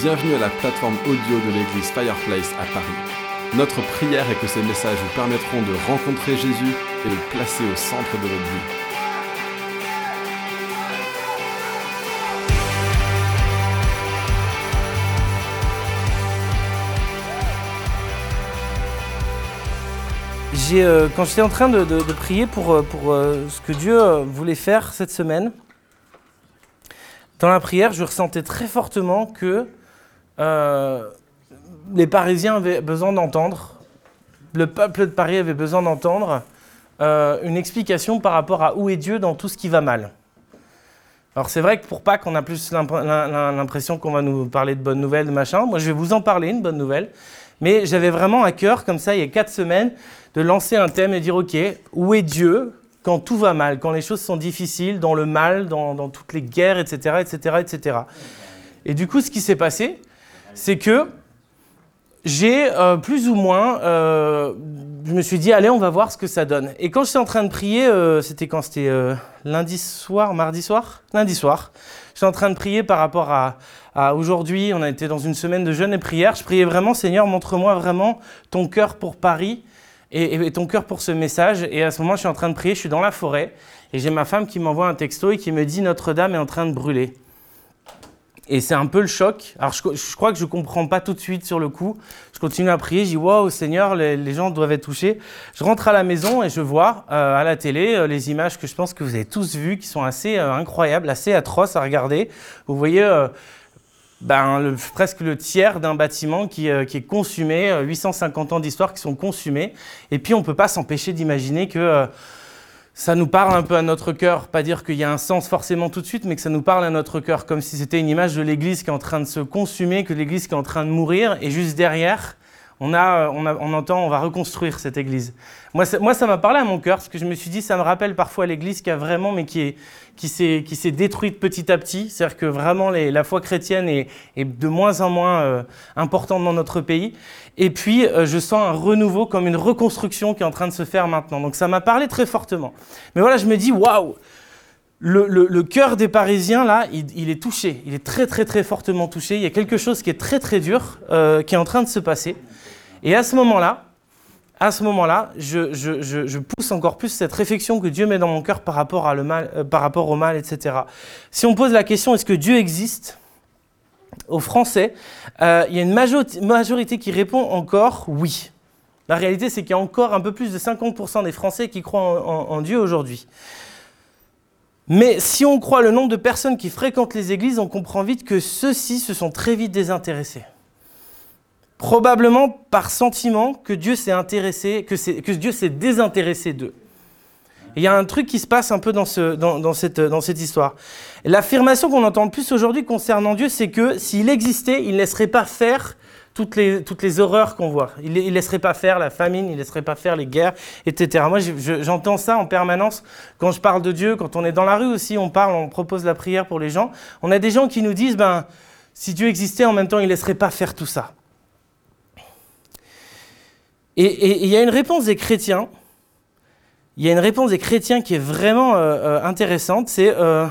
Bienvenue à la plateforme audio de l'église Fireplace à Paris. Notre prière est que ces messages vous permettront de rencontrer Jésus et le placer au centre de votre vie. J'ai, euh, quand j'étais en train de, prier pour, euh, pour euh, ce que Dieu voulait faire cette semaine, dans la prière, je ressentais très fortement que euh, les Parisiens avaient besoin d'entendre, le peuple de Paris avait besoin d'entendre euh, une explication par rapport à où est Dieu dans tout ce qui va mal. Alors c'est vrai que pour Pâques, on a plus l'imp- l'im- l'impression qu'on va nous parler de bonnes nouvelles, de machin. Moi, je vais vous en parler, une bonne nouvelle. Mais j'avais vraiment à cœur, comme ça, il y a quatre semaines, de lancer un thème et dire, OK, où est Dieu quand tout va mal, quand les choses sont difficiles, dans le mal, dans, dans toutes les guerres, etc., etc., etc. Et du coup, ce qui s'est passé, c'est que j'ai euh, plus ou moins, euh, je me suis dit, allez, on va voir ce que ça donne. Et quand j'étais en train de prier, euh, c'était quand C'était lundi soir, mardi soir? Lundi soir. J'étais en train de prier par rapport à, aujourd'hui. On a été dans une semaine de jeûne et prière. Je priais vraiment, Seigneur, montre-moi vraiment ton cœur pour Paris et- et ton cœur pour ce message. Et à ce moment, je suis en train de prier, je suis dans la forêt et j'ai ma femme qui m'envoie un texto et qui me dit Notre-Dame est en train de brûler. Et c'est un peu le choc. Alors, je, crois que je comprends pas tout de suite sur le coup. Je continue à prier. Je dis Waouh, Seigneur, les, gens doivent être touchés. Je rentre à la maison et je vois euh, à la télé euh, les images que je pense que vous avez tous vues, qui sont assez euh, incroyables, assez atroces à regarder. Vous voyez. ben, presque le tiers d'un bâtiment qui, est consumé, euh, 850 ans d'histoire qui sont consumés. Et puis on ne peut pas s'empêcher d'imaginer que ça nous parle un peu à notre cœur. Pas dire qu'il y a un sens forcément tout de suite, mais que ça nous parle à notre cœur, comme si c'était une image de l'Église qui est en train de se consumer, que l'Église qui est en train de mourir. Et juste derrière, euh, on, a- on entend, on va reconstruire cette Église. Moi, ça- moi, ça m'a parlé à mon cœur, parce que je me suis dit, ça me rappelle parfois l'Église qui a vraiment, mais qui est qui s'est qui s'est détruite petit à petit. C'est-à-dire que vraiment la foi chrétienne est, de moins en moins euh, importante dans notre pays. Et puis euh, je sens un renouveau comme une reconstruction qui est en train de se faire maintenant. Donc ça m'a parlé très fortement. Mais voilà, je me dis waouh. Le, cœur des Parisiens, là, il, est touché. Il est très, très, très fortement touché. Il y a quelque chose qui est très, très dur qui est en train de se passer. Et à ce moment-là, à ce moment-là, je, pousse encore plus cette réflexion que Dieu met dans mon cœur par rapport, euh, au mal, etc. Si on pose la question, est-ce que Dieu existe? Aux Français, euh, il y a une majorité, qui répond encore oui. La réalité, c'est qu'il y a encore un peu plus de 50% des Français qui croient en, en- en Dieu aujourd'hui. Mais si on croit le nombre de personnes qui fréquentent les églises, on comprend vite que ceux-ci se sont très vite désintéressés. Probablement par sentiment que Dieu s'est intéressé, que, Dieu s'est désintéressé d'eux. Il y a un truc qui se passe un peu dans, ce- dans- dans cette, histoire. L'affirmation qu'on entend le plus aujourd'hui concernant Dieu, c'est que s'il existait, il ne laisserait pas faire toutes les, horreurs qu'on voit. Il ne laisserait pas faire la famine, il ne laisserait pas faire les guerres, etc. Moi, je- je- j'entends ça en permanence quand je parle de Dieu, quand on est dans la rue aussi, on parle, on propose la prière pour les gens. On a des gens qui nous disent, ben, si Dieu existait, en même temps, il ne laisserait pas faire tout ça. Et- il y a une réponse des chrétiens, il y a une réponse des chrétiens qui est vraiment euh, euh, intéressante, c'est euh,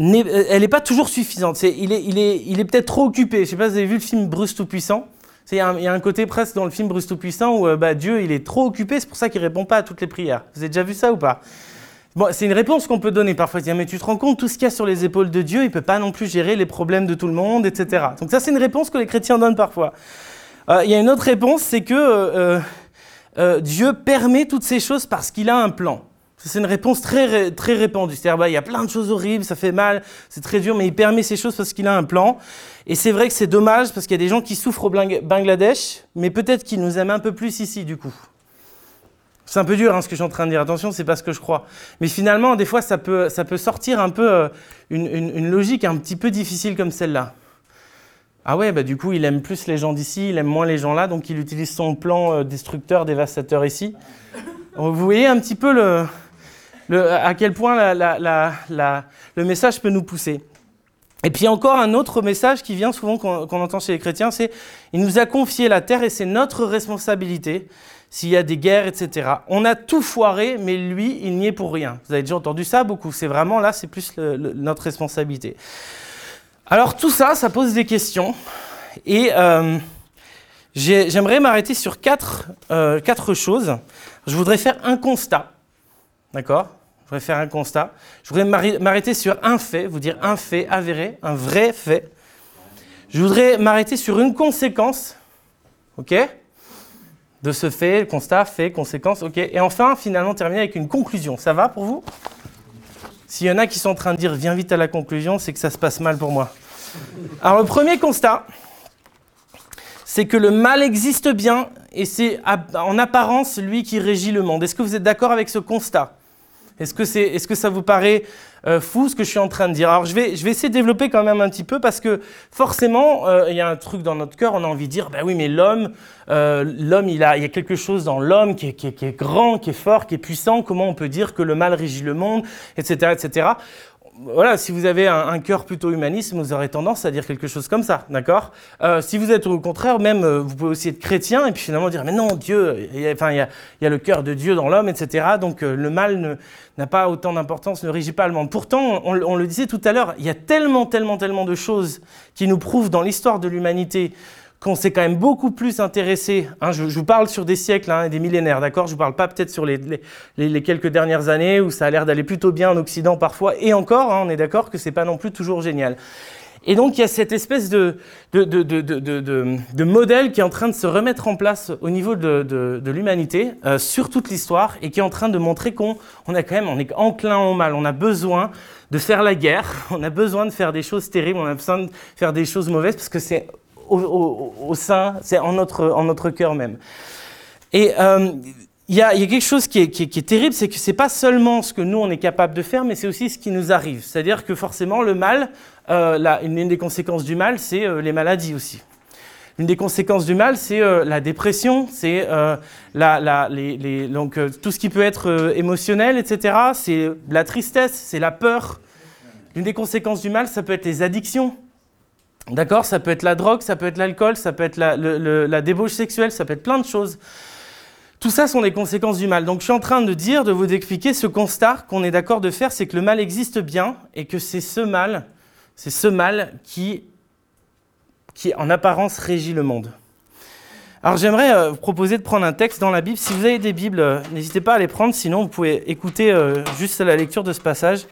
euh, elle n'est pas toujours suffisante. C'est, il est, il est, il est peut-être trop occupé. Je ne sais pas si vous avez vu le film Bruce Tout-Puissant. Il y, a un- côté presque dans le film Bruce Tout-Puissant où bah, Dieu il est trop occupé, c'est pour ça qu'il ne répond pas à toutes les prières. Vous avez déjà vu ça ou pas? Bon, c'est une réponse qu'on peut donner parfois. Dire, mais tu te rends compte, tout ce qu'il y a sur les épaules de Dieu, il ne peut pas non plus gérer les problèmes de tout le monde, etc. Donc ça, c'est une réponse que les chrétiens donnent parfois. Euh, Il y a une autre réponse, c'est que euh, euh, Dieu permet toutes ces choses parce qu'il a un plan. C'est une réponse très, très répandue. C'est-à-dire, bah, il y a plein de choses horribles, ça fait mal, c'est très dur, mais il permet ces choses parce qu'il a un plan. Et c'est vrai que c'est dommage parce qu'il y a des gens qui souffrent au Bangladesh, mais peut-être qu'ils nous aiment un peu plus ici, du coup. C'est un peu dur hein, ce que je suis en train de dire. Attention, c'est pas ce que je crois. Mais finalement, des fois, ça peut, ça peut sortir un peu une, une- une logique un petit peu difficile comme celle-là. Ah ouais, bah du coup, il aime plus les gens d'ici, il aime moins les gens là, donc il utilise son plan euh, destructeur, dévastateur ici. Vous voyez un petit peu le, à quel point le message peut nous pousser. Et puis encore un autre message qui vient souvent qu'on entend chez les chrétiens, c'est il nous a confié la terre et c'est notre responsabilité s'il y a des guerres, etc. On a tout foiré, mais lui, il n'y est pour rien. Vous avez déjà entendu ça beaucoup. C'est vraiment là, c'est plus notre responsabilité. Alors tout ça, ça pose des questions. Et euh, j'aimerais m'arrêter sur quatre, euh, quatre choses. Je voudrais faire un constat. D'accord? Je voudrais faire un constat. Je voudrais m'arrêter sur un fait, vous dire un fait avéré, un vrai fait. Je voudrais m'arrêter sur une conséquence. OK? De ce fait, constat, fait, conséquence. OK? Et enfin, finalement, terminer avec une conclusion. Ça va pour vous? S'il y en a qui sont en train de dire viens vite à la conclusion, c'est que ça se passe mal pour moi. Alors le premier constat, c'est que le mal existe bien et c'est en apparence lui qui régit le monde. Est-ce que vous êtes d'accord avec ce constat? Est-ce que, ça vous paraît euh, fou ce que je suis en train de dire? Alors je vais, je essayer de développer quand même un petit peu parce que forcément, euh, il y a un truc dans notre cœur, on a envie de dire, ben oui, mais l'homme, euh, l'homme, il, a, y a quelque chose dans l'homme qui est, qui est, grand, qui est fort, qui est puissant. Comment on peut dire que le mal régit le monde, etc., etc voilà, si vous avez un, cœur plutôt humaniste, vous aurez tendance à dire quelque chose comme ça, d'accord? Euh, Si vous êtes au contraire, même, euh, vous pouvez aussi être chrétien et puis finalement dire, mais non, Dieu, il y a, enfin, il y a, le cœur de Dieu dans l'homme, etc. Donc euh, le mal n'a pas autant d'importance, ne régit pas le monde. Pourtant, on, on le disait tout à l'heure, il y a tellement, tellement, tellement de choses qui nous prouvent dans l'histoire de l'humanité qu'on s'est quand même beaucoup plus intéressé, hein, je, vous parle sur des siècles hein, des millénaires, d'accord Je ne vous parle pas peut-être sur les, quelques dernières années où ça a l'air d'aller plutôt bien en Occident parfois, et encore, hein, on est d'accord que c'est pas non plus toujours génial. Et donc il y a cette espèce de, modèle qui est en train de se remettre en place au niveau de, l'humanité euh, sur toute l'histoire et qui est en train de montrer qu'on on est enclin au mal, on a besoin de faire la guerre, on a besoin de faire des choses terribles, on a besoin de faire des choses mauvaises parce que c'est au, sein, c'est en notre, en notre cœur même. Et euh, il y, a, quelque chose qui est, terrible, c'est que ce n'est pas seulement ce que nous, on est capable de faire, mais c'est aussi ce qui nous arrive. C'est-à-dire que forcément, le mal, euh, une, des conséquences du mal, c'est euh, les maladies aussi. Une des conséquences du mal, c'est la dépression, c'est la, donc tout ce qui peut être émotionnel, etc. C'est la tristesse, c'est la peur. Une des conséquences du mal, ça peut être les addictions. D'accord Ça peut être la drogue, ça peut être l'alcool, ça peut être la, débauche sexuelle, ça peut être plein de choses. Tout ça sont des conséquences du mal. Donc je suis en train de dire, de vous expliquer ce constat qu'on est d'accord de faire, c'est que le mal existe bien et que c'est ce mal, c'est ce mal qui, qui en apparence régit le monde. Alors j'aimerais euh, vous proposer de prendre un texte dans la Bible. Si vous avez des Bibles, euh, n'hésitez pas à les prendre, sinon vous pouvez écouter euh, juste la lecture de ce passage.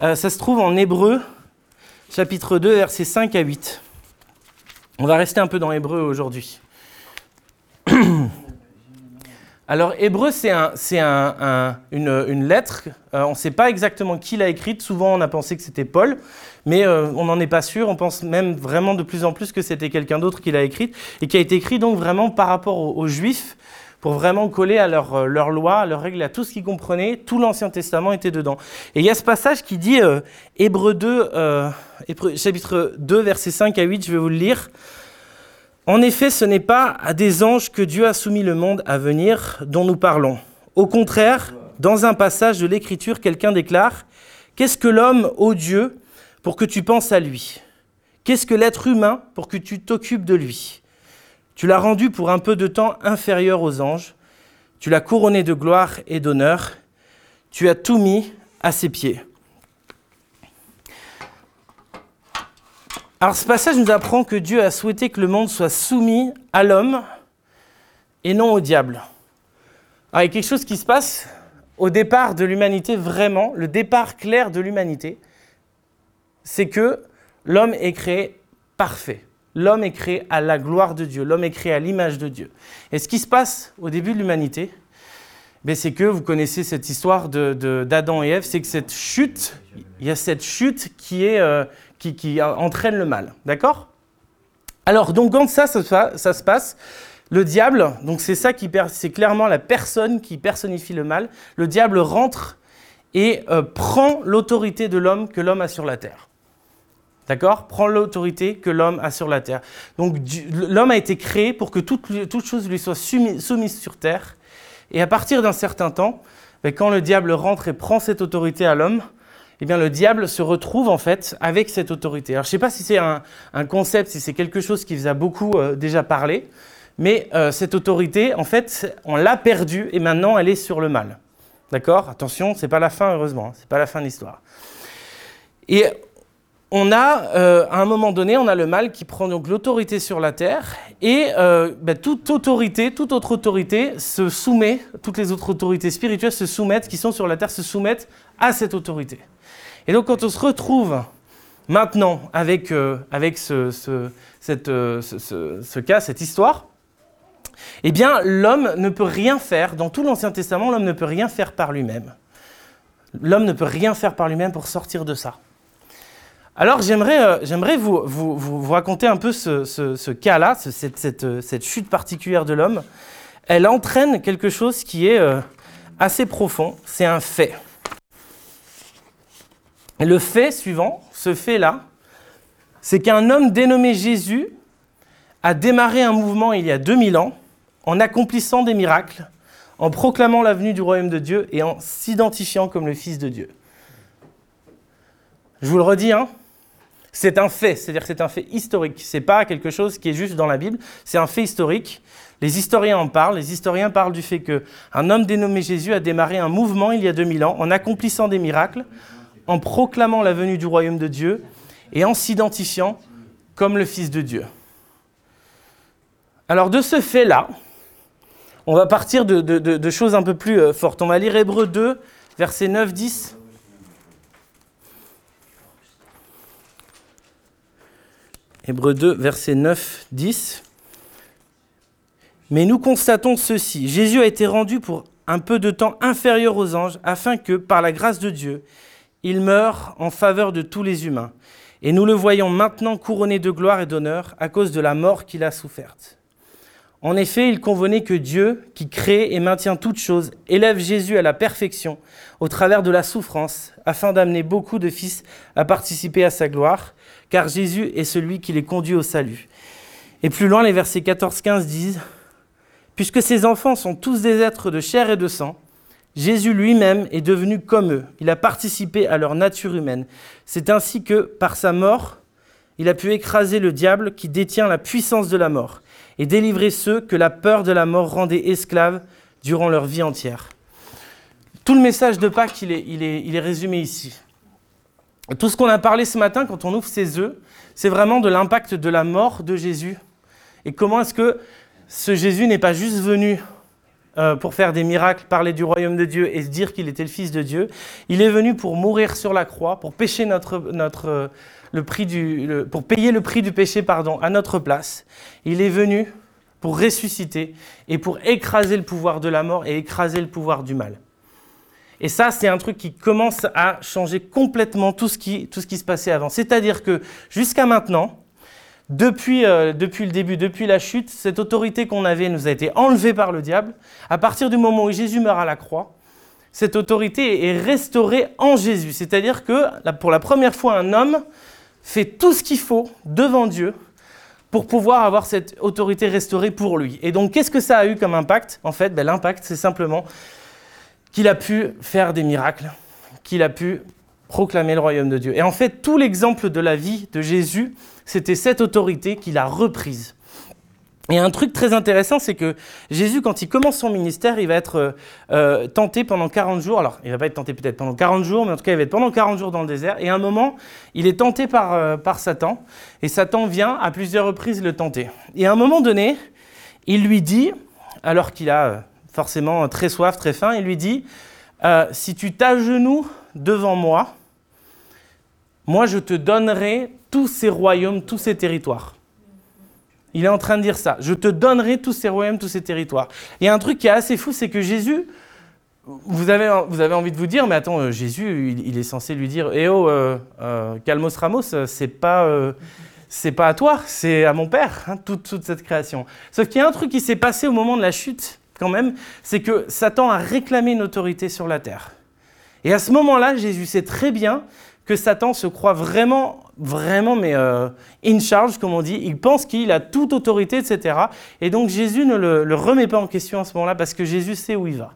ça se trouve en Hébreu chapitre 2, versets 5 à 8. On va rester un peu dans Hébreu aujourd'hui. Alors, Hébreu, c'est une, lettre. Euh, on ne sait pas exactement qui l'a écrite. Souvent, on a pensé que c'était Paul, mais euh, on n'en est pas sûr. On pense même vraiment de plus en plus que c'était quelqu'un d'autre qui l'a écrite et qui a été écrit donc vraiment par rapport aux Juifs pour vraiment coller à leur, euh, leur loi, à leurs règles, à tout ce qu'ils comprenaient. Tout l'Ancien Testament était dedans. Et il y a ce passage qui dit, euh, Hébreu 2, euh, chapitre 2, versets 5 à 8, je vais vous le lire. En effet, ce n'est pas à des anges que Dieu a soumis le monde à venir dont nous parlons. Au contraire, dans un passage de l'Écriture, quelqu'un déclare, Qu'est-ce que l'homme, ô Dieu, pour que tu penses à lui? Qu'est-ce que l'être humain pour que tu t'occupes de lui? Tu l'as rendu pour un peu de temps inférieur aux anges. Tu l'as couronné de gloire et d'honneur. Tu as tout mis à ses pieds. Alors ce passage nous apprend que Dieu a souhaité que le monde soit soumis à l'homme et non au diable. Alors il y a quelque chose qui se passe au départ de l'humanité, vraiment, le départ clair de l'humanité, c'est que l'homme est créé parfait. L'homme est créé à la gloire de Dieu, l'homme est créé à l'image de Dieu. Et ce qui se passe au début de l'humanité, ben, c'est que vous connaissez cette histoire d'Adam et Ève, c'est que cette chute, il y a cette chute qui, est, euh, qui, entraîne le mal. D'accord? Alors, donc, quand ça, ça, se passe, le diable, donc c'est ça qui c'est clairement la personne qui personnifie le mal, le diable rentre et euh, prend l'autorité de l'homme que l'homme a sur la terre. D'accord? Prend l'autorité que l'homme a sur la terre. Donc l'homme a été créé pour que toute, chose lui soit soumise, sur terre. Et à partir d'un certain temps, ben, quand le diable rentre et prend cette autorité à l'homme, eh bien le diable se retrouve en fait avec cette autorité. Alors je ne sais pas si c'est un, concept, si c'est quelque chose qui vous a beaucoup euh, déjà parlé, mais euh, cette autorité, en fait, on l'a perdue et maintenant elle est sur le mal. D'accord? Attention, c'est pas la fin heureusement, hein. c'est pas la fin de l'histoire. Et on a, euh, à un moment donné, on a le mal qui prend donc l'autorité sur la terre, et euh, ben, toute autorité, toute autre autorité se soumet, toutes les autres autorités spirituelles se soumettent, qui sont sur la terre, se soumettent à cette autorité. Et donc quand on se retrouve maintenant avec, euh, avec ce, ce, cas, cette histoire, eh bien l'homme ne peut rien faire, dans tout l'Ancien Testament, l'homme ne peut rien faire par lui-même. L'homme ne peut rien faire par lui-même pour sortir de ça. Alors j'aimerais, euh, vous, raconter un peu ce, cas-là, cette, chute particulière de l'homme. Elle entraîne quelque chose qui est euh, assez profond, c'est un fait. le fait suivant, ce fait-là, c'est qu'un homme dénommé Jésus a démarré un mouvement il y a 2000 ans en accomplissant des miracles, en proclamant l'avenue du royaume de Dieu et en s'identifiant comme le Fils de Dieu. Je vous le redis, hein, c'est un fait, c'est-à-dire que c'est un fait historique. C'est pas quelque chose qui est juste dans la Bible, c'est un fait historique. Les historiens en parlent. Les historiens parlent du fait qu'un homme dénommé Jésus a démarré un mouvement il y a 2000 ans en accomplissant des miracles, en proclamant la venue du royaume de Dieu et en s'identifiant comme le Fils de Dieu. Alors de ce fait-là, on va partir de, de, choses un peu plus euh, fortes. On va lire Hébreu 2, versets 9-10. Hébreu 2, versets 9, 10. Mais nous constatons ceci. Jésus a été rendu pour un peu de temps inférieur aux anges, afin que, par la grâce de Dieu, il meure en faveur de tous les humains. Et nous le voyons maintenant couronné de gloire et d'honneur à cause de la mort qu'il a soufferte. En effet, il convenait que Dieu, qui crée et maintient toutes choses, élève Jésus à la perfection au travers de la souffrance, afin d'amener beaucoup de fils à participer à sa gloire car Jésus est celui qui les conduit au salut. Et plus loin, les versets 14-15 disent, Puisque ces enfants sont tous des êtres de chair et de sang, Jésus lui-même est devenu comme eux. Il a participé à leur nature humaine. C'est ainsi que, par sa mort, il a pu écraser le diable qui détient la puissance de la mort et délivrer ceux que la peur de la mort rendait esclaves durant leur vie entière. Tout le message de Pâques, il est, est résumé ici. Tout ce qu'on a parlé ce matin quand on ouvre ses œufs, c'est vraiment de l'impact de la mort de Jésus. Et comment est-ce que ce Jésus n'est pas juste venu euh, pour faire des miracles, parler du royaume de Dieu et dire qu'il était le Fils de Dieu. Il est venu pour mourir sur la croix, pour notre, notre, euh, le prix du, pour payer le prix du péché pardon, à notre place. Il est venu pour ressusciter et pour écraser le pouvoir de la mort et écraser le pouvoir du mal. Et ça, c'est un truc qui commence à changer complètement tout ce qui, tout ce qui se passait avant. C'est-à-dire que jusqu'à maintenant, depuis, euh, depuis le début, depuis la chute, cette autorité qu'on avait nous a été enlevée par le diable. À partir du moment où Jésus meurt à la croix, cette autorité est restaurée en Jésus. C'est-à-dire que pour la première fois, un homme fait tout ce qu'il faut devant Dieu pour pouvoir avoir cette autorité restaurée pour lui. Et donc, qu'est-ce que ça a eu comme impact? En fait, ben, l'impact, c'est simplement qu'il a pu faire des miracles, qu'il a pu proclamer le royaume de Dieu. Et en fait, tout l'exemple de la vie de Jésus, c'était cette autorité qu'il a reprise. Et un truc très intéressant, c'est que Jésus, quand il commence son ministère, il va être euh, euh, tenté pendant 40 jours. Alors, il va pas être tenté peut-être pendant 40 jours, mais en tout cas, il va être pendant 40 jours dans le désert. Et à un moment, il est tenté par, euh, par Satan. Et Satan vient à plusieurs reprises le tenter. Et à un moment donné, il lui dit, alors qu'il a forcément très soif, très faim, il lui dit, si tu t'agenouilles devant moi, moi je te donnerai tous ces royaumes, tous ces territoires. Il est en train de dire ça. Je te donnerai tous ces royaumes, tous ces territoires. Il y a un truc qui est assez fou, c'est que Jésus, vous avez, vous avez envie de vous dire, mais attends, euh, Jésus, il, est censé lui dire, eh oh, euh, Calmos Ramos, c'est pas, c'est pas à toi, c'est à mon Père, hein, toute, toute cette création. Sauf qu'il y a un truc qui s'est passé au moment de la chute quand même, c'est que Satan a réclamé une autorité sur la terre. Et à ce moment-là, Jésus sait très bien que Satan se croit vraiment, vraiment, mais euh, in charge, comme on dit. Il pense qu'il a toute autorité, etc. Et donc Jésus ne le, remet pas en question à ce moment-là parce que Jésus sait où il va.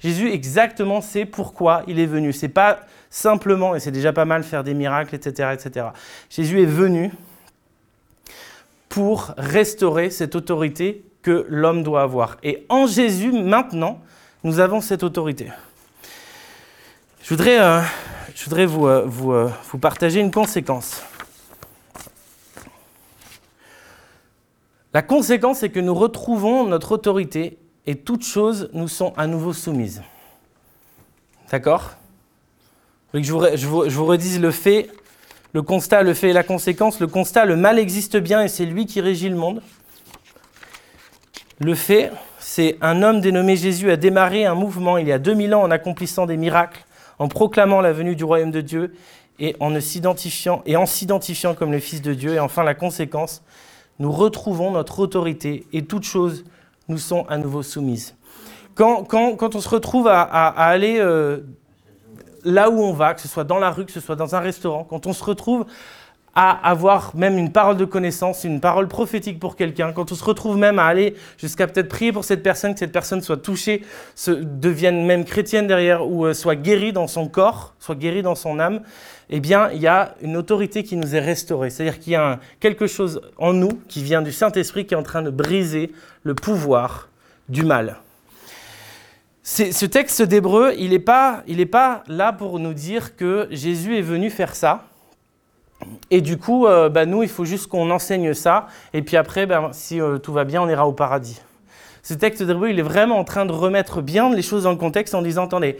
Jésus exactement sait pourquoi il est venu. C'est pas simplement, et c'est déjà pas mal, faire des miracles, etc., etc. Jésus est venu pour restaurer cette autorité que l'homme doit avoir. Et en Jésus, maintenant, nous avons cette autorité. Je voudrais, euh, je voudrais vous, euh, euh, vous partager une conséquence. La conséquence, c'est que nous retrouvons notre autorité et toutes choses nous sont à nouveau soumises. D'accord? Je vous, je, je vous redise le fait, le constat, le fait et la conséquence. Le constat, le mal existe bien et c'est lui qui régit le monde. Le fait, c'est un homme dénommé Jésus a démarré un mouvement il y a 2000 ans en accomplissant des miracles, en proclamant la venue du royaume de Dieu et en s'identifiant comme le Fils de Dieu. Et enfin, la conséquence, nous retrouvons notre autorité et toutes choses nous sont à nouveau soumises. Quand, on se retrouve à aller euh, là où on va, que ce soit dans la rue, que ce soit dans un restaurant, quand on se retrouve à avoir même une parole de connaissance, une parole prophétique pour quelqu'un, quand on se retrouve même à aller jusqu'à peut-être prier pour cette personne, que cette personne soit touchée, se, devienne même chrétienne derrière, ou euh, soit guérie dans son corps, soit guérie dans son âme, eh bien, il y a une autorité qui nous est restaurée. C'est-à-dire qu'il y a quelque chose en nous qui vient du Saint-Esprit qui est en train de briser le pouvoir du mal. Ce texte d'Hébreu, il n'est pas, pas là pour nous dire que Jésus est venu faire ça. Et du coup, euh, bah, nous, il faut juste qu'on enseigne ça. Et puis après, bah, si euh, tout va bien, on ira au paradis. Ce texte d'Hébreu, il est vraiment en train de remettre bien les choses dans le contexte en disant, attendez,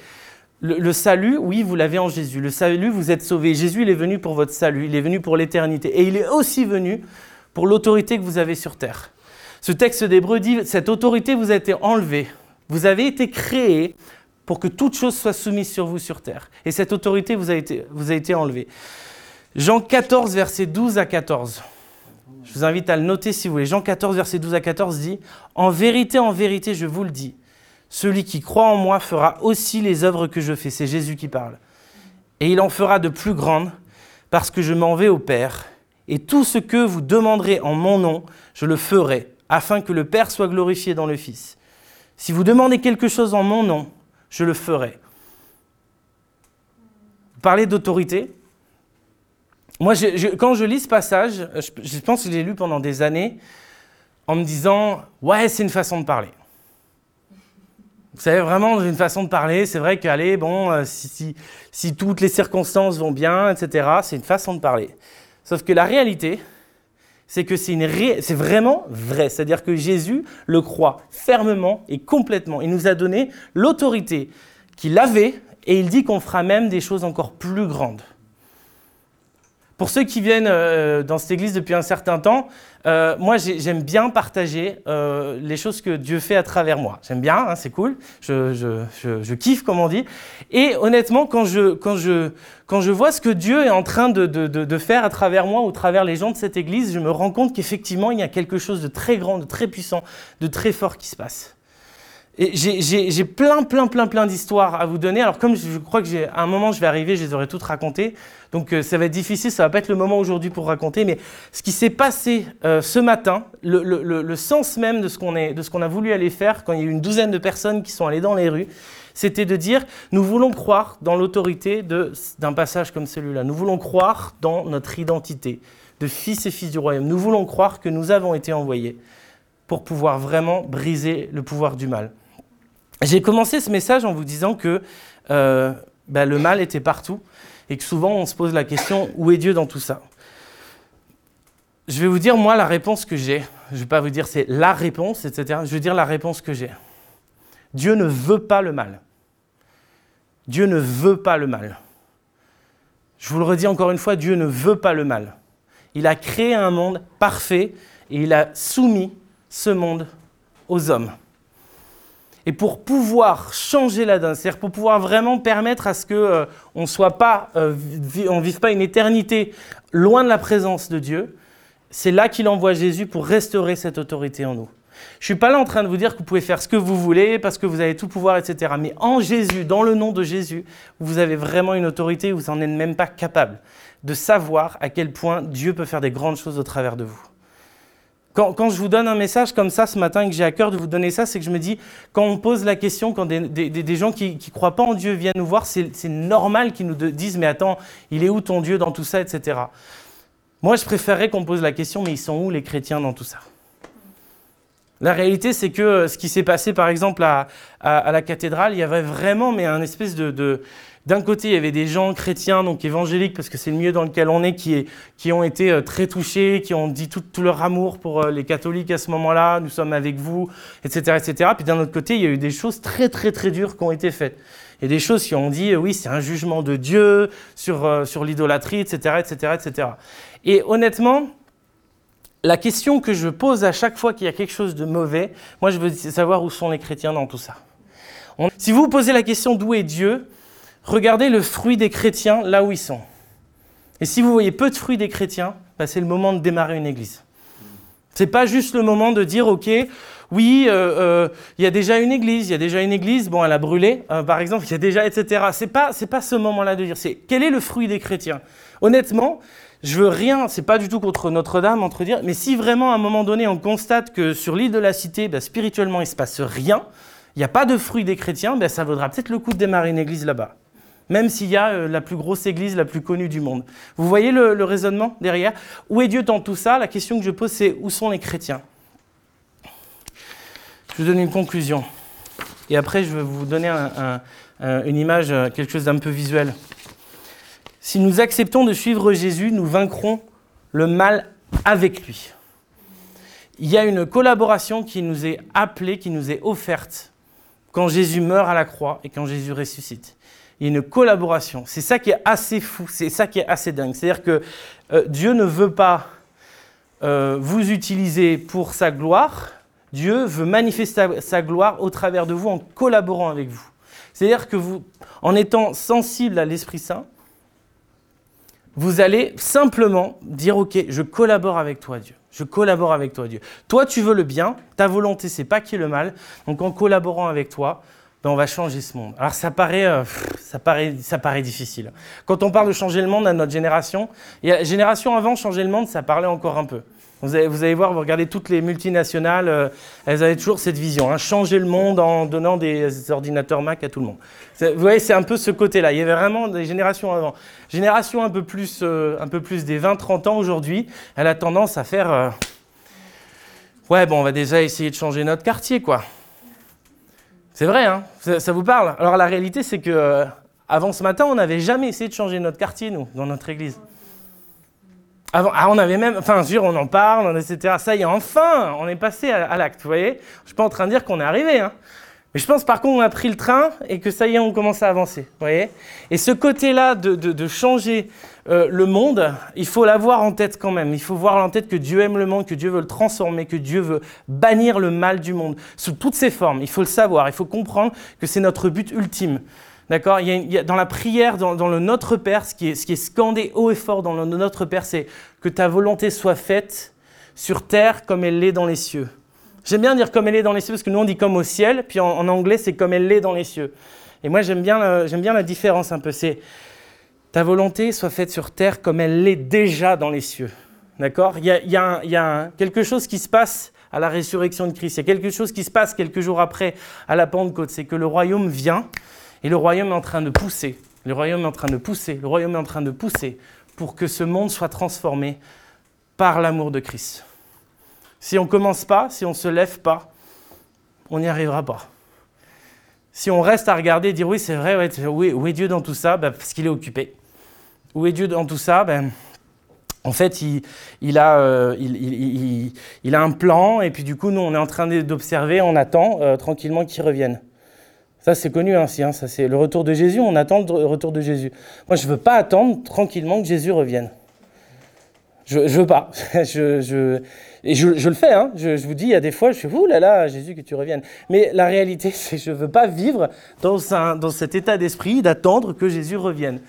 le, le salut, oui, vous l'avez en Jésus. Le salut, vous êtes sauvés. Jésus, il est venu pour votre salut. Il est venu pour l'éternité. Et il est aussi venu pour l'autorité que vous avez sur terre. Ce texte d'Hébreu dit, cette autorité vous a été enlevée. Vous avez été créé pour que toute chose soit soumise sur vous sur terre. Et cette autorité vous a été, vous a été enlevée. Jean 14, verset 12 à 14. Je vous invite à le noter si vous voulez. Jean 14, verset 12 à 14 dit En vérité, en vérité, je vous le dis, celui qui croit en moi fera aussi les œuvres que je fais. C'est Jésus qui parle. Et il en fera de plus grandes, parce que je m'en vais au Père. Et tout ce que vous demanderez en mon nom, je le ferai, afin que le Père soit glorifié dans le Fils. Si vous demandez quelque chose en mon nom, je le ferai. Vous parlez d'autorité? Moi, quand je lis ce passage, je, je pense que je l'ai lu pendant des années en me disant Ouais, c'est une façon de parler. Vous savez, vraiment, une façon de parler, c'est vrai qu'allez, bon, euh, si, toutes les circonstances vont bien, etc., c'est une façon de parler. Sauf que la réalité, c'est que c'est vraiment vrai. C'est-à-dire que Jésus le croit fermement et complètement. Il nous a donné l'autorité qu'il avait et il dit qu'on fera même des choses encore plus grandes. Pour ceux qui viennent euh, dans cette église depuis un certain temps, euh, moi j'aime bien partager euh, les choses que Dieu fait à travers moi. J'aime bien, hein, c'est cool, je, je, je, kiffe comme on dit. Et honnêtement, quand je, quand je, quand je vois ce que Dieu est en train de, de, de, faire à travers moi ou à travers les gens de cette église, je me rends compte qu'effectivement il y a quelque chose de très grand, de très puissant, de très fort qui se passe. Et j'ai plein, plein, plein, plein d'histoires à vous donner. Alors comme je crois que à un moment je vais arriver, je les aurai toutes racontées. Donc euh, ça va être difficile, ça va pas être le moment aujourd'hui pour raconter. Mais ce qui s'est passé euh, ce matin, le, sens même de ce qu'on a voulu aller faire quand il y a eu une douzaine de personnes qui sont allées dans les rues, c'était de dire nous voulons croire dans l'autorité d'un passage comme celui-là. Nous voulons croire dans notre identité de fils et fils du royaume. Nous voulons croire que nous avons été envoyés pour pouvoir vraiment briser le pouvoir du mal. J'ai commencé ce message en vous disant que euh, ben, le mal était partout et que souvent on se pose la question où est Dieu dans tout ça? Je vais vous dire moi la réponse que j'ai. Je ne vais pas vous dire c'est la réponse, etc. Je vais dire la réponse que j'ai. Dieu ne veut pas le mal. Dieu ne veut pas le mal. Je vous le redis encore une fois, Dieu ne veut pas le mal. Il a créé un monde parfait et il a soumis ce monde aux hommes. Et pour pouvoir changer la donne, c'est-à-dire pour pouvoir vraiment permettre à ce qu'on euh, ne soit pas, euh, on vive pas une éternité loin de la présence de Dieu, c'est là qu'il envoie Jésus pour restaurer cette autorité en nous. Je suis pas là en train de vous dire que vous pouvez faire ce que vous voulez parce que vous avez tout pouvoir, etc. Mais en Jésus, dans le nom de Jésus, vous avez vraiment une autorité, vous n'en êtes même pas capable de savoir à quel point Dieu peut faire des grandes choses au travers de vous. Quand, je vous donne un message comme ça ce matin et que j'ai à cœur de vous donner ça, c'est que je me dis, quand on pose la question, quand des gens qui ne croient pas en Dieu viennent nous voir, c'est normal qu'ils nous disent, mais attends, il est où ton Dieu dans tout ça, etc. Moi, je préférerais qu'on pose la question, mais ils sont où les chrétiens dans tout ça? La réalité, c'est que euh, ce qui s'est passé, par exemple, à, la cathédrale, il y avait vraiment, mais un espèce de, d'un côté, il y avait des gens chrétiens, donc évangéliques, parce que c'est le milieu dans lequel on est, qui, ont été euh, très touchés, qui ont dit tout, leur amour pour euh, les catholiques à ce moment-là, nous sommes avec vous, etc. etc. Puis d'un autre côté, il y a eu des choses très, très, très dures qui ont été faites. Il y a des choses qui ont dit, oui, c'est un jugement de Dieu sur, sur l'idolâtrie, etc., etc., etc. Et honnêtement, la question que je pose à chaque fois qu'il y a quelque chose de mauvais, moi je veux savoir où sont les chrétiens dans tout ça. si vous vous posez la question d'où est Dieu, regardez le fruit des chrétiens là où ils sont. Et si vous voyez peu de fruits des chrétiens, bah, c'est le moment de démarrer une église. C'est pas juste le moment de dire ok, oui, euh, euh, il y a déjà une église, il y a déjà une église, bon, elle a brûlé, euh, par exemple, il y a déjà, etc. C'est pas, c'est pas ce moment-là de dire, c'est quel est le fruit des chrétiens? Honnêtement, je veux rien, c'est pas du tout contre Notre-Dame, entre dire, mais si vraiment à un moment donné on constate que sur l'île de la Cité, bah, spirituellement il se passe rien, il n'y a pas de fruit des chrétiens, bah, ça vaudra peut-être le coup de démarrer une église là-bas. Même s'il y a euh, la plus grosse église, la plus connue du monde. Vous voyez le, raisonnement derrière? Où est Dieu dans tout ça? La question que je pose, c'est où sont les chrétiens? Je vous donne une conclusion. Et après, je vais vous donner une image, euh, quelque chose d'un peu visuel. Si nous acceptons de suivre Jésus, nous vaincrons le mal avec lui. Il y a une collaboration qui nous est appelée, qui nous est offerte quand Jésus meurt à la croix et quand Jésus ressuscite. Il y a une collaboration. C'est ça qui est assez fou, c'est ça qui est assez dingue. C'est-à-dire que euh, Dieu ne veut pas euh, vous utiliser pour sa gloire, Dieu veut manifester sa gloire au travers de vous en collaborant avec vous. C'est-à-dire que vous, en étant sensible à l'Esprit Saint, vous allez simplement dire OK, je collabore avec toi, Dieu. Je collabore avec toi, Dieu. Toi, tu veux le bien, ta volonté, c'est pas qui est le mal. Donc, en collaborant avec toi, ben, on va changer ce monde. Alors, ça paraît, euh, ça, paraît, ça paraît difficile. Quand on parle de changer le monde à notre génération, la génération avant, changer le monde, ça parlait encore un peu. Vous allez, voir, vous regardez toutes les multinationales, euh, elles avaient toujours cette vision, hein, changer le monde en donnant des ordinateurs Mac à tout le monde. Vous voyez, c'est un peu ce côté-là. Il y avait vraiment des générations avant. Génération un peu plus, euh, des 20-30 ans aujourd'hui, elle a tendance à faire... Euh, ouais, bon, on va déjà essayer de changer notre quartier, quoi. C'est vrai, hein ça, ça, vous parle? Alors la réalité, c'est que avant ce matin, on n'avait jamais essayé de changer notre quartier, nous, dans notre église. Avant, ah, on avait même, enfin, sûr, on en parle, etc. Ça y est, enfin, on est passé à, l'acte, vous voyez Je suis pas en train de dire qu'on est arrivé, hein. Mais je pense par contre qu'on a pris le train et que ça y est, on commence à avancer, vous voyez Et ce côté-là de, de, changer euh, le monde, il faut l'avoir en tête quand même. Il faut voir en tête que Dieu aime le monde, que Dieu veut le transformer, que Dieu veut bannir le mal du monde sous toutes ses formes. Il faut le savoir, il faut comprendre que c'est notre but ultime. D'accord? Dans la prière, dans, le Notre Père, ce qui, est, ce qui est scandé haut et fort dans le Notre Père, c'est que ta volonté soit faite sur terre comme elle l'est dans les cieux. J'aime bien dire comme elle est dans les cieux parce que nous on dit comme au ciel, puis en, anglais c'est comme elle l'est dans les cieux. Et moi j'aime bien, j'aime bien la différence un peu. C'est ta volonté soit faite sur terre comme elle l'est déjà dans les cieux. D'accord? Il y a, il y a quelque chose qui se passe à la résurrection de Christ. Il y a quelque chose qui se passe quelques jours après à la Pentecôte. C'est que le royaume vient et le royaume est en train de pousser, le royaume est en train de pousser, le royaume est en train de pousser pour que ce monde soit transformé par l'amour de Christ. Si on ne commence pas, si on ne se lève pas, on n'y arrivera pas. Si on reste à regarder et dire oui, c'est vrai, où, est, Dieu dans tout ça? Ben, Parce qu'il est occupé. Où est Dieu dans tout ça? Ben, En fait, il, a, euh, a, un plan, et puis du coup, nous, on est en train d'observer, on attend euh, tranquillement qu'il revienne. Ça, c'est connu ainsi. Hein, ça, c'est le retour de Jésus. On attend le retour de Jésus. Moi, je ne veux pas attendre tranquillement que Jésus revienne. Je ne veux pas. je, je, et je, le fais. Hein. Je, je, vous dis, il y a des fois, je fais, ouh là là, Jésus, que tu reviennes. Mais la réalité, c'est que je ne veux pas vivre dans, un, dans cet état d'esprit d'attendre que Jésus revienne.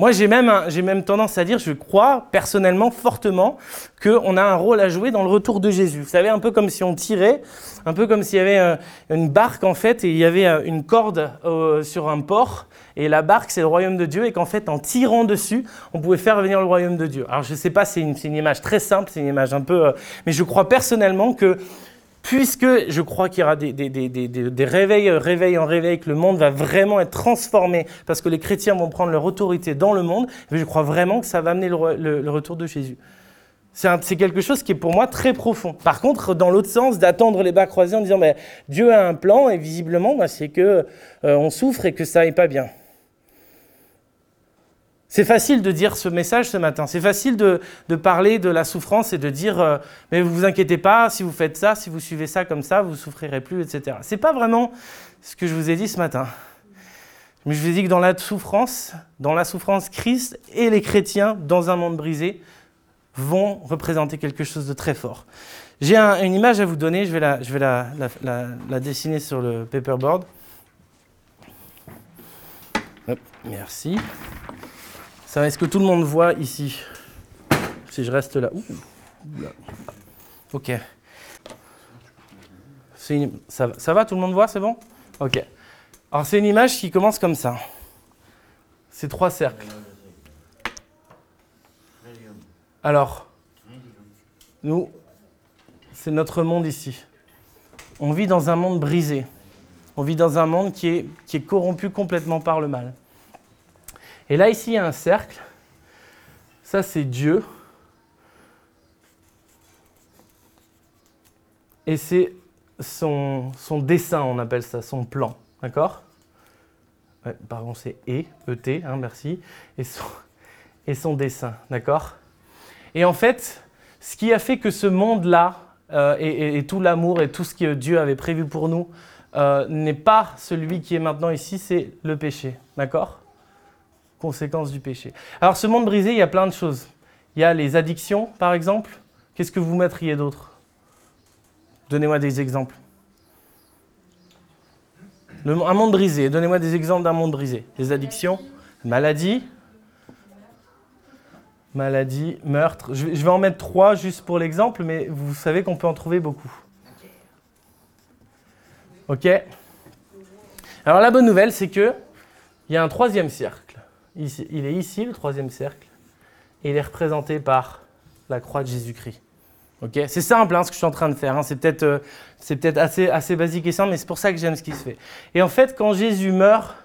Moi, j'ai même, même tendance à dire, je crois personnellement fortement qu'on a un rôle à jouer dans le retour de Jésus. Vous savez, un peu comme si on tirait, un peu comme s'il y avait euh, une barque en fait, et il y avait euh, une corde euh, sur un port, et la barque, c'est le royaume de Dieu, et qu'en fait, en tirant dessus, on pouvait faire venir le royaume de Dieu. Alors, je ne sais pas, c'est une, une, image très simple, c'est une image un peu... mais je crois personnellement que puisque je crois qu'il y aura des, réveils, euh, réveils en réveil, que le monde va vraiment être transformé, parce que les chrétiens vont prendre leur autorité dans le monde, je crois vraiment que ça va amener le, retour de Jésus. C'est quelque chose qui est pour moi très profond. Par contre, dans l'autre sens, d'attendre les bas croisés en disant mais Dieu a un plan et visiblement, bah, c'est que euh, on souffre et que ça n'est pas bien. C'est facile de dire ce message ce matin. C'est facile de, parler de la souffrance et de dire euh, mais vous vous inquiétez pas, si vous faites ça, si vous suivez ça comme ça, vous souffrirez plus, etc. C'est pas vraiment ce que je vous ai dit ce matin. Mais je vous ai dit que dans la souffrance, dans la souffrance, Christ et les chrétiens dans un monde brisé vont représenter quelque chose de très fort. J'ai une image à vous donner, je vais, la, dessiner sur le paperboard. merci. Ça est-ce que tout le monde voit ici? Si je reste là. Ok. ça, ça va, tout le monde voit, c'est bon? Ok. Alors c'est une image qui commence comme ça. C'est trois cercles. Alors, nous, c'est notre monde ici. On vit dans un monde brisé. On vit dans un monde qui est corrompu complètement par le mal. Et là, ici, il y a un cercle. Ça, c'est Dieu. Et c'est son, son dessin, on appelle ça, son plan. D'accord? Pardon, c'est E, E-T, hein, merci. Et son, et son dessin, d'accord? Et en fait, ce qui a fait que ce monde-là, euh, et, tout l'amour et tout ce que Dieu avait prévu pour nous, euh, n'est pas celui qui est maintenant ici, c'est le péché, d'accord? Conséquence du péché. Alors ce monde brisé, il y a plein de choses. Il y a les addictions, par exemple. Qu'est-ce que vous mettriez d'autre? Donnez-moi des exemples un monde brisé. Donnez-moi des exemples d'un monde brisé. Des addictions, maladies, maladie, meurtre. Je vais en mettre trois juste pour l'exemple, mais vous savez qu'on peut en trouver beaucoup. Ok? Alors la bonne nouvelle, c'est que il y a un troisième cercle. Il est ici, le troisième cercle, et il est représenté par la croix de Jésus-Christ c'est simple hein, ce que je suis en train de faire. Hein. C'est peut-être euh, peut assez, assez basique et simple, mais c'est pour ça que j'aime ce qui se fait. Et en fait, quand Jésus meurt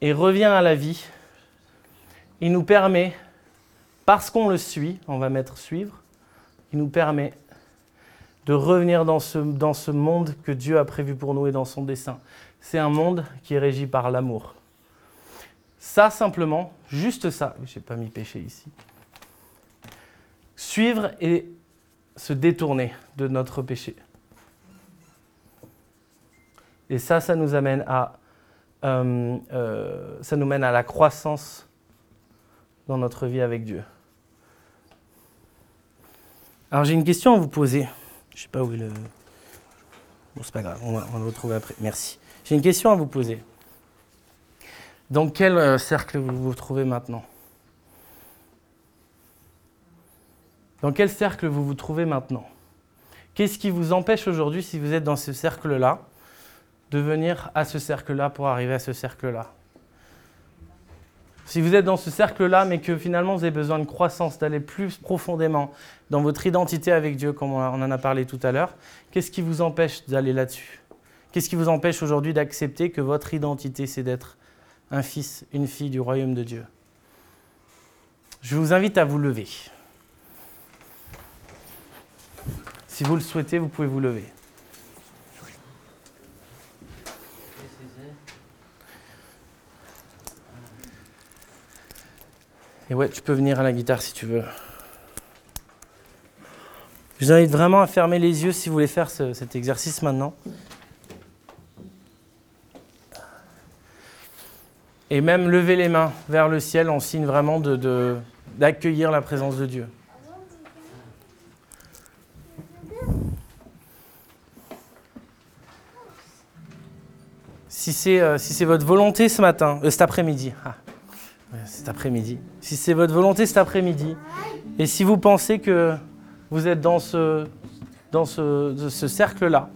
et revient à la vie, il nous permet, parce qu'on le suit, on va mettre suivre, il nous permet de revenir dans ce, dans ce monde que Dieu a prévu pour nous et dans son dessein. C'est un monde qui est régi par l'amour. Ça simplement, juste ça, je n'ai pas mis péché ici, suivre et se détourner de notre péché. Et ça, ça nous amène à, euh, euh, ça nous mène à la croissance dans notre vie avec Dieu. Alors j'ai une question à vous poser. Je sais pas où est le. Bon, c'est pas grave, on on va le retrouver après. Merci. J'ai une question à vous poser. Dans quel euh, cercle vous vous trouvez maintenant? Dans quel cercle vous vous trouvez maintenant? Qu'est-ce qui vous empêche aujourd'hui, si vous êtes dans ce cercle-là, de venir à ce cercle-là pour arriver à ce cercle-là? Si vous êtes dans ce cercle-là, mais que finalement vous avez besoin de croissance, d'aller plus profondément dans votre identité avec Dieu, comme on en a parlé tout à l'heure, qu'est-ce qui vous empêche d'aller là-dessus? Qu'est-ce qui vous empêche aujourd'hui d'accepter que votre identité, c'est d'être un fils, une fille du royaume de Dieu Je vous invite à vous lever. Si vous le souhaitez, vous pouvez vous lever. Et ouais, tu peux venir à la guitare si tu veux. Je vous invite vraiment à fermer les yeux si vous voulez faire cet exercice maintenant. Et même lever les mains vers le ciel en signe vraiment d'accueillir la présence de Dieu. si c'est euh, votre volonté ce matin, euh, cet après-midi, ah, cet après-midi, si c'est votre volonté cet après-midi, et si vous pensez que vous êtes dans ce, dans ce, ce cercle-là,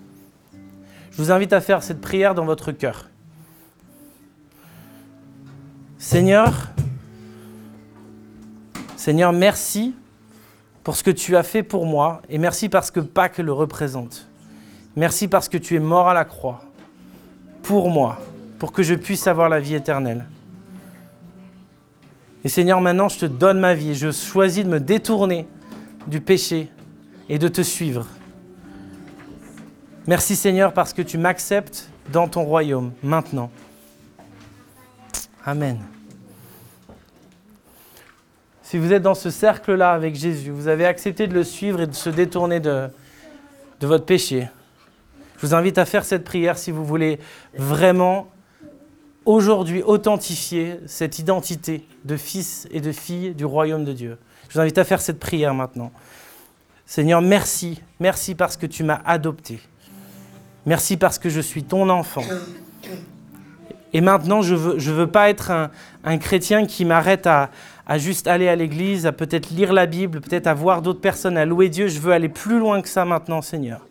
je vous invite à faire cette prière dans votre cœur. Seigneur, Seigneur, merci pour ce que tu as fait pour moi et merci parce que Pâques le représente. Merci parce que tu es mort à la croix pour moi, pour que je puisse avoir la vie éternelle. Et Seigneur, maintenant, je te donne ma vie. Je choisis de me détourner du péché et de te suivre. Merci Seigneur parce que tu m'acceptes dans ton royaume maintenant. Amen. Si vous êtes dans ce cercle-là avec Jésus, vous avez accepté de le suivre et de se détourner de, de votre péché. Je vous invite à faire cette prière si vous voulez vraiment aujourd'hui authentifier cette identité de fils et de fille du royaume de Dieu. Je vous invite à faire cette prière maintenant. Seigneur, merci. Merci parce que tu m'as adopté. Merci parce que je suis ton enfant. Et maintenant, je ne veux, pas être un, chrétien qui m'arrête à, à juste aller à l'église, à peut-être lire la Bible, peut-être à voir d'autres personnes, à louer Dieu. Je veux aller plus loin que ça maintenant, Seigneur.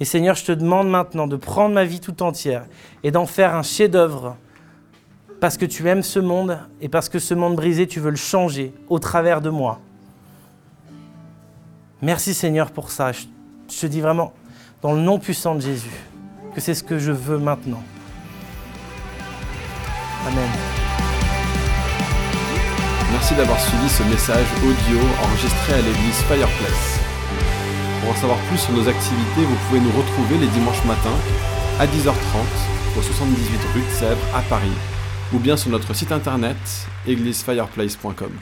Et Seigneur, je te demande maintenant de prendre ma vie tout entière et d'en faire un chef-d'œuvre parce que tu aimes ce monde et parce que ce monde brisé, tu veux le changer au travers de moi. Merci Seigneur pour ça. Je te dis vraiment, dans le nom puissant de Jésus, que c'est ce que je veux maintenant. Amen. Merci d'avoir suivi ce message audio enregistré à l'église Fireplace. Pour en savoir plus sur nos activités, vous pouvez nous retrouver les dimanches matins à 10h30 au 78 rue de Sèvres à Paris ou bien sur notre site internet églisefireplace.com.